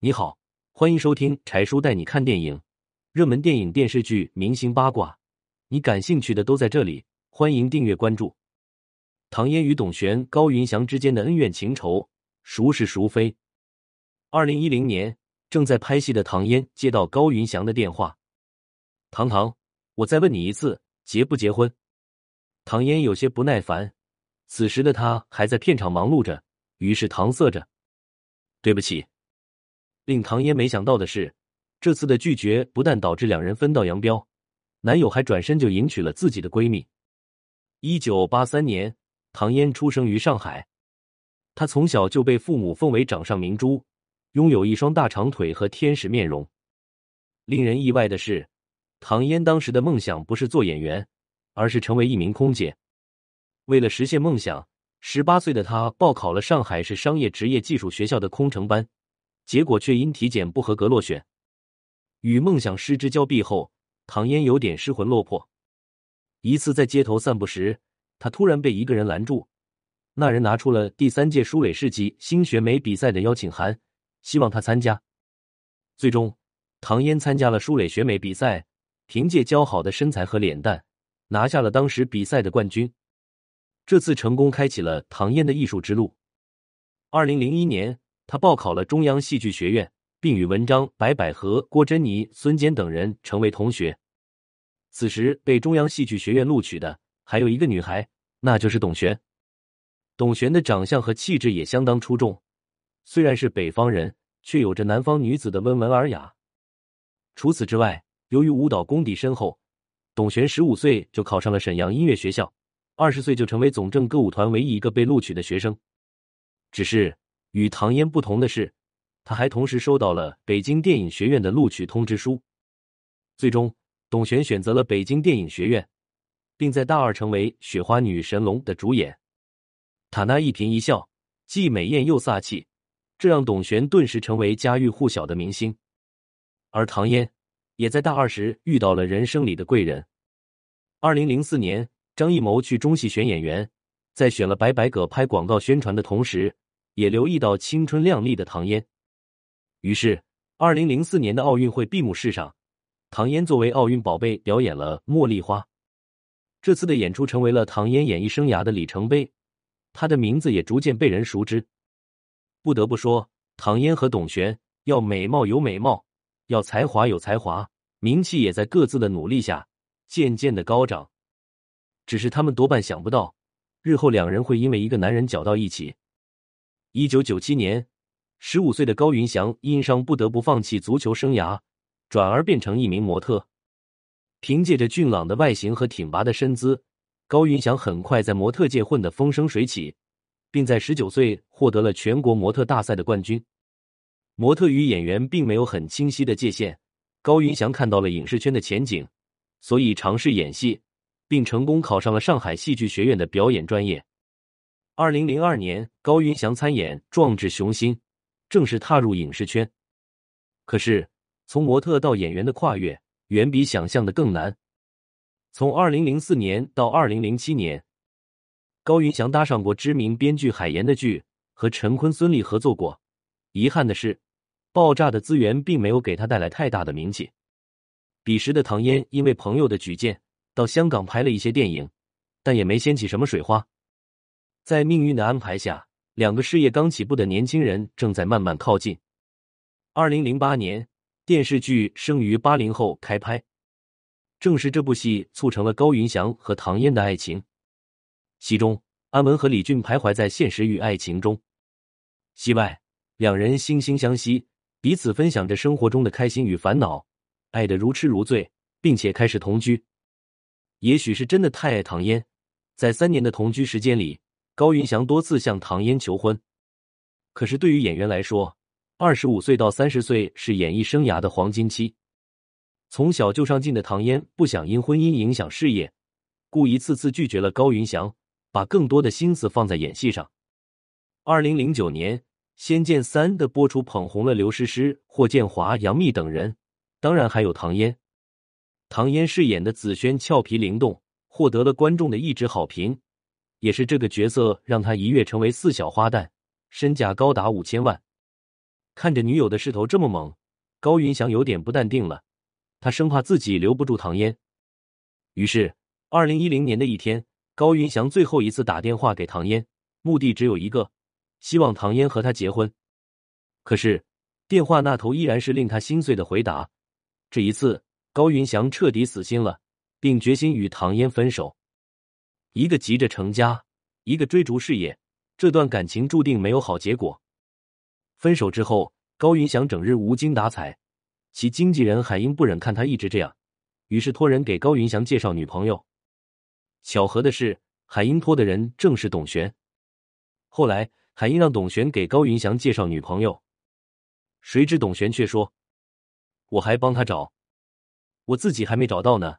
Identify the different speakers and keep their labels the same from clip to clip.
Speaker 1: 你好，欢迎收听柴叔带你看电影，热门电影、电视剧、明星八卦，你感兴趣的都在这里。欢迎订阅关注。唐嫣与董璇、高云翔之间的恩怨情仇，孰是孰非？二零一零年，正在拍戏的唐嫣接到高云翔的电话：“唐唐，我再问你一次，结不结婚？”唐嫣有些不耐烦，此时的她还在片场忙碌着，于是搪塞着：“对不起。”令唐嫣没想到的是，这次的拒绝不但导致两人分道扬镳，男友还转身就迎娶了自己的闺蜜。一九八三年，唐嫣出生于上海，她从小就被父母奉为掌上明珠，拥有一双大长腿和天使面容。令人意外的是，唐嫣当时的梦想不是做演员，而是成为一名空姐。为了实现梦想，十八岁的她报考了上海市商业职业技术学校的空乘班。结果却因体检不合格落选，与梦想失之交臂后，唐嫣有点失魂落魄。一次在街头散步时，她突然被一个人拦住，那人拿出了第三届舒蕾世纪新选美比赛的邀请函，希望她参加。最终，唐嫣参加了舒蕾选美比赛，凭借姣好的身材和脸蛋，拿下了当时比赛的冠军。这次成功开启了唐嫣的艺术之路。二零零一年。他报考了中央戏剧学院，并与文章、白百合、郭珍妮、孙坚等人成为同学。此时被中央戏剧学院录取的还有一个女孩，那就是董璇。董璇的长相和气质也相当出众，虽然是北方人，却有着南方女子的温文尔雅。除此之外，由于舞蹈功底深厚，董璇十五岁就考上了沈阳音乐学校，二十岁就成为总政歌舞团唯一一个被录取的学生。只是。与唐嫣不同的是，他还同时收到了北京电影学院的录取通知书。最终，董璇选择了北京电影学院，并在大二成为《雪花女神龙》的主演。她那一颦一笑，既美艳又飒气，这让董璇顿时成为家喻户晓的明星。而唐嫣也在大二时遇到了人生里的贵人。二零零四年，张艺谋去中戏选演员，在选了白百葛拍广告宣传的同时。也留意到青春靓丽的唐嫣，于是，二零零四年的奥运会闭幕式上，唐嫣作为奥运宝贝表演了《茉莉花》。这次的演出成为了唐嫣演艺生涯的里程碑，她的名字也逐渐被人熟知。不得不说，唐嫣和董璇要美貌有美貌，要才华有才华，名气也在各自的努力下渐渐的高涨。只是他们多半想不到，日后两人会因为一个男人搅到一起。一九九七年，十五岁的高云翔因伤不得不放弃足球生涯，转而变成一名模特。凭借着俊朗的外形和挺拔的身姿，高云翔很快在模特界混得风生水起，并在十九岁获得了全国模特大赛的冠军。模特与演员并没有很清晰的界限，高云翔看到了影视圈的前景，所以尝试演戏，并成功考上了上海戏剧学院的表演专业。二零零二年，高云翔参演《壮志雄心》，正式踏入影视圈。可是，从模特到演员的跨越，远比想象的更难。从二零零四年到二零零七年，高云翔搭上过知名编剧海岩的剧，和陈坤、孙俪合作过。遗憾的是，爆炸的资源并没有给他带来太大的名气。彼时的唐嫣因为朋友的举荐，到香港拍了一些电影，但也没掀起什么水花。在命运的安排下，两个事业刚起步的年轻人正在慢慢靠近。二零零八年，电视剧《生于八零后》开拍，正是这部戏促成了高云翔和唐嫣的爱情。戏中，安文和李俊徘徊在现实与爱情中；戏外，两人惺惺相惜，彼此分享着生活中的开心与烦恼，爱得如痴如醉，并且开始同居。也许是真的太爱唐嫣，在三年的同居时间里。高云翔多次向唐嫣求婚，可是对于演员来说，二十五岁到三十岁是演艺生涯的黄金期。从小就上进的唐嫣不想因婚姻影响事业，故一次次拒绝了高云翔，把更多的心思放在演戏上。二零零九年，《仙剑三》的播出捧红了刘诗诗、霍建华、杨幂等人，当然还有唐嫣。唐嫣饰演的紫萱俏皮灵动，获得了观众的一致好评。也是这个角色让他一跃成为四小花旦，身价高达五千万。看着女友的势头这么猛，高云翔有点不淡定了。他生怕自己留不住唐嫣，于是，二零一零年的一天，高云翔最后一次打电话给唐嫣，目的只有一个，希望唐嫣和他结婚。可是，电话那头依然是令他心碎的回答。这一次，高云翔彻底死心了，并决心与唐嫣分手。一个急着成家，一个追逐事业，这段感情注定没有好结果。分手之后，高云翔整日无精打采。其经纪人海英不忍看他一直这样，于是托人给高云翔介绍女朋友。巧合的是，海英托的人正是董璇。后来，海英让董璇给高云翔介绍女朋友，谁知董璇却说：“我还帮他找，我自己还没找到呢。”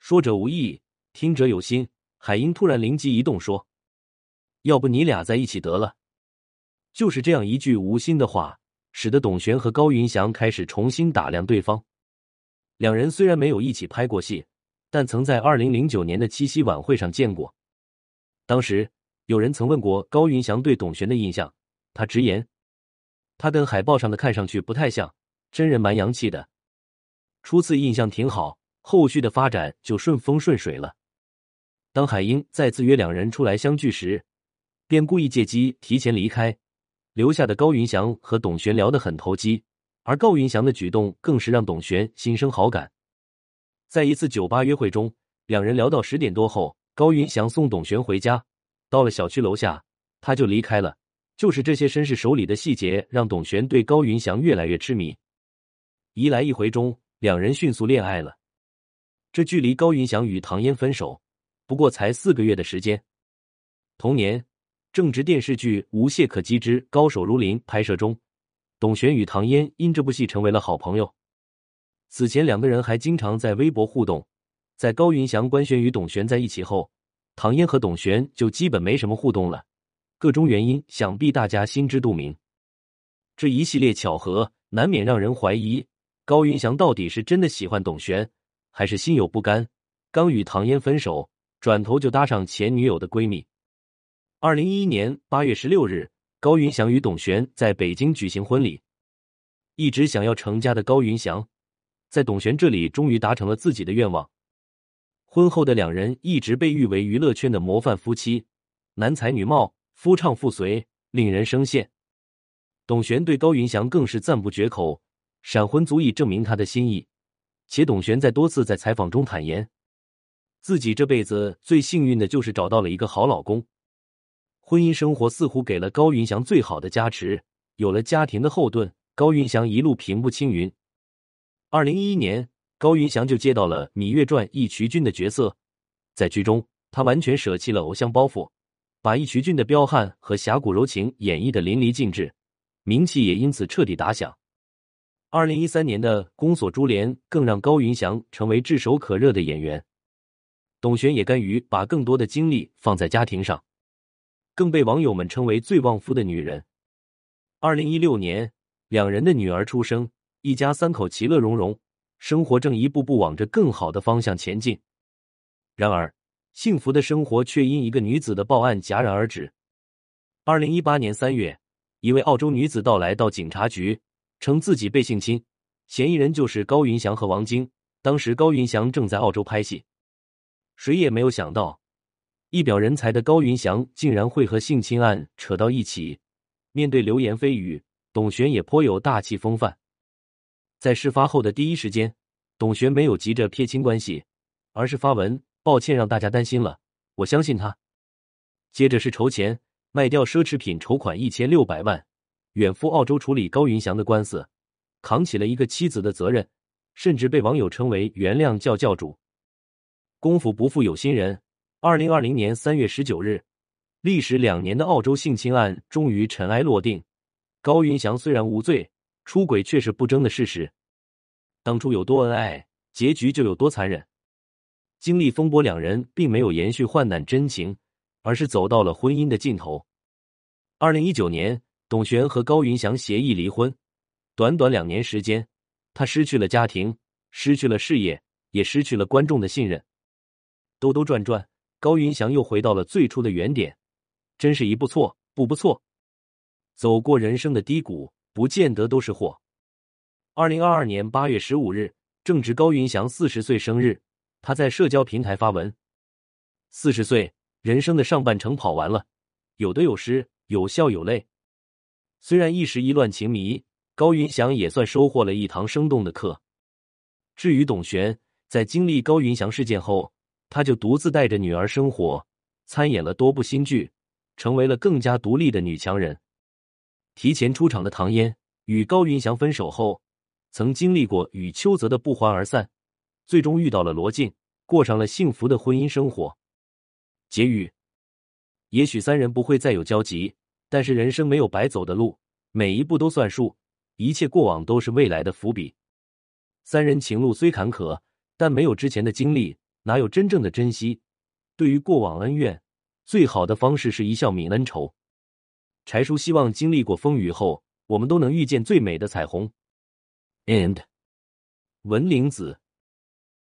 Speaker 1: 说者无意，听者有心。海英突然灵机一动，说：“要不你俩在一起得了？”就是这样一句无心的话。使得董璇和高云翔开始重新打量对方。两人虽然没有一起拍过戏，但曾在二零零九年的七夕晚会上见过。当时有人曾问过高云翔对董璇的印象，他直言，他跟海报上的看上去不太像，真人蛮洋气的。初次印象挺好，后续的发展就顺风顺水了。当海英再次约两人出来相聚时，便故意借机提前离开。留下的高云翔和董璇聊得很投机，而高云翔的举动更是让董璇心生好感。在一次酒吧约会中，两人聊到十点多后，高云翔送董璇回家。到了小区楼下，他就离开了。就是这些绅士手里的细节，让董璇对高云翔越来越痴迷。一来一回中，两人迅速恋爱了。这距离高云翔与唐嫣分手不过才四个月的时间。同年。正值电视剧《无懈可击之高手如林》拍摄中，董璇与唐嫣因这部戏成为了好朋友。此前两个人还经常在微博互动。在高云翔官宣与董璇在一起后，唐嫣和董璇就基本没什么互动了。各种原因，想必大家心知肚明。这一系列巧合，难免让人怀疑高云翔到底是真的喜欢董璇，还是心有不甘，刚与唐嫣分手，转头就搭上前女友的闺蜜。二零一一年八月十六日，高云翔与董璇在北京举行婚礼。一直想要成家的高云翔，在董璇这里终于达成了自己的愿望。婚后的两人一直被誉为娱乐圈的模范夫妻，男才女貌，夫唱妇随，令人生羡。董璇对高云翔更是赞不绝口，闪婚足以证明他的心意。且董璇在多次在采访中坦言，自己这辈子最幸运的就是找到了一个好老公。婚姻生活似乎给了高云翔最好的加持，有了家庭的后盾，高云翔一路平步青云。二零一一年，高云翔就接到了《芈月传》义渠君的角色，在剧中，他完全舍弃了偶像包袱，把义渠君的彪悍和侠骨柔情演绎的淋漓尽致，名气也因此彻底打响。二零一三年的《宫锁珠帘》更让高云翔成为炙手可热的演员，董璇也甘于把更多的精力放在家庭上。更被网友们称为最旺夫的女人。二零一六年，两人的女儿出生，一家三口其乐融融，生活正一步步往着更好的方向前进。然而，幸福的生活却因一个女子的报案戛然而止。二零一八年三月，一位澳洲女子到来到警察局，称自己被性侵，嫌疑人就是高云翔和王晶。当时高云翔正在澳洲拍戏，谁也没有想到。一表人才的高云翔竟然会和性侵案扯到一起。面对流言蜚语，董璇也颇有大气风范。在事发后的第一时间，董璇没有急着撇清关系，而是发文抱歉让大家担心了，我相信他。接着是筹钱卖掉奢侈品筹款一千六百万，远赴澳洲处理高云翔的官司，扛起了一个妻子的责任，甚至被网友称为“原谅教教主”。功夫不负有心人。二零二零年三月十九日，历时两年的澳洲性侵案终于尘埃落定。高云翔虽然无罪，出轨却是不争的事实。当初有多恩爱，结局就有多残忍。经历风波，两人并没有延续患难真情，而是走到了婚姻的尽头。二零一九年，董璇和高云翔协议离婚。短短两年时间，他失去了家庭，失去了事业，也失去了观众的信任。兜兜转转。高云翔又回到了最初的原点，真是一步错步步错。走过人生的低谷，不见得都是祸。二零二二年八月十五日，正值高云翔四十岁生日，他在社交平台发文：“四十岁，人生的上半程跑完了，有得有失，有笑有泪。虽然一时意乱情迷，高云翔也算收获了一堂生动的课。至于董璇，在经历高云翔事件后，他就独自带着女儿生活，参演了多部新剧，成为了更加独立的女强人。提前出场的唐嫣与高云翔分手后，曾经历过与邱泽的不欢而散，最终遇到了罗晋，过上了幸福的婚姻生活。结语：也许三人不会再有交集，但是人生没有白走的路，每一步都算数，一切过往都是未来的伏笔。三人情路虽坎坷，但没有之前的经历，哪有真正的珍惜？对于过往恩怨，最好的方式是一笑泯恩仇。柴叔希望经历过风雨后，我们都能遇见最美的彩虹。And，文玲子。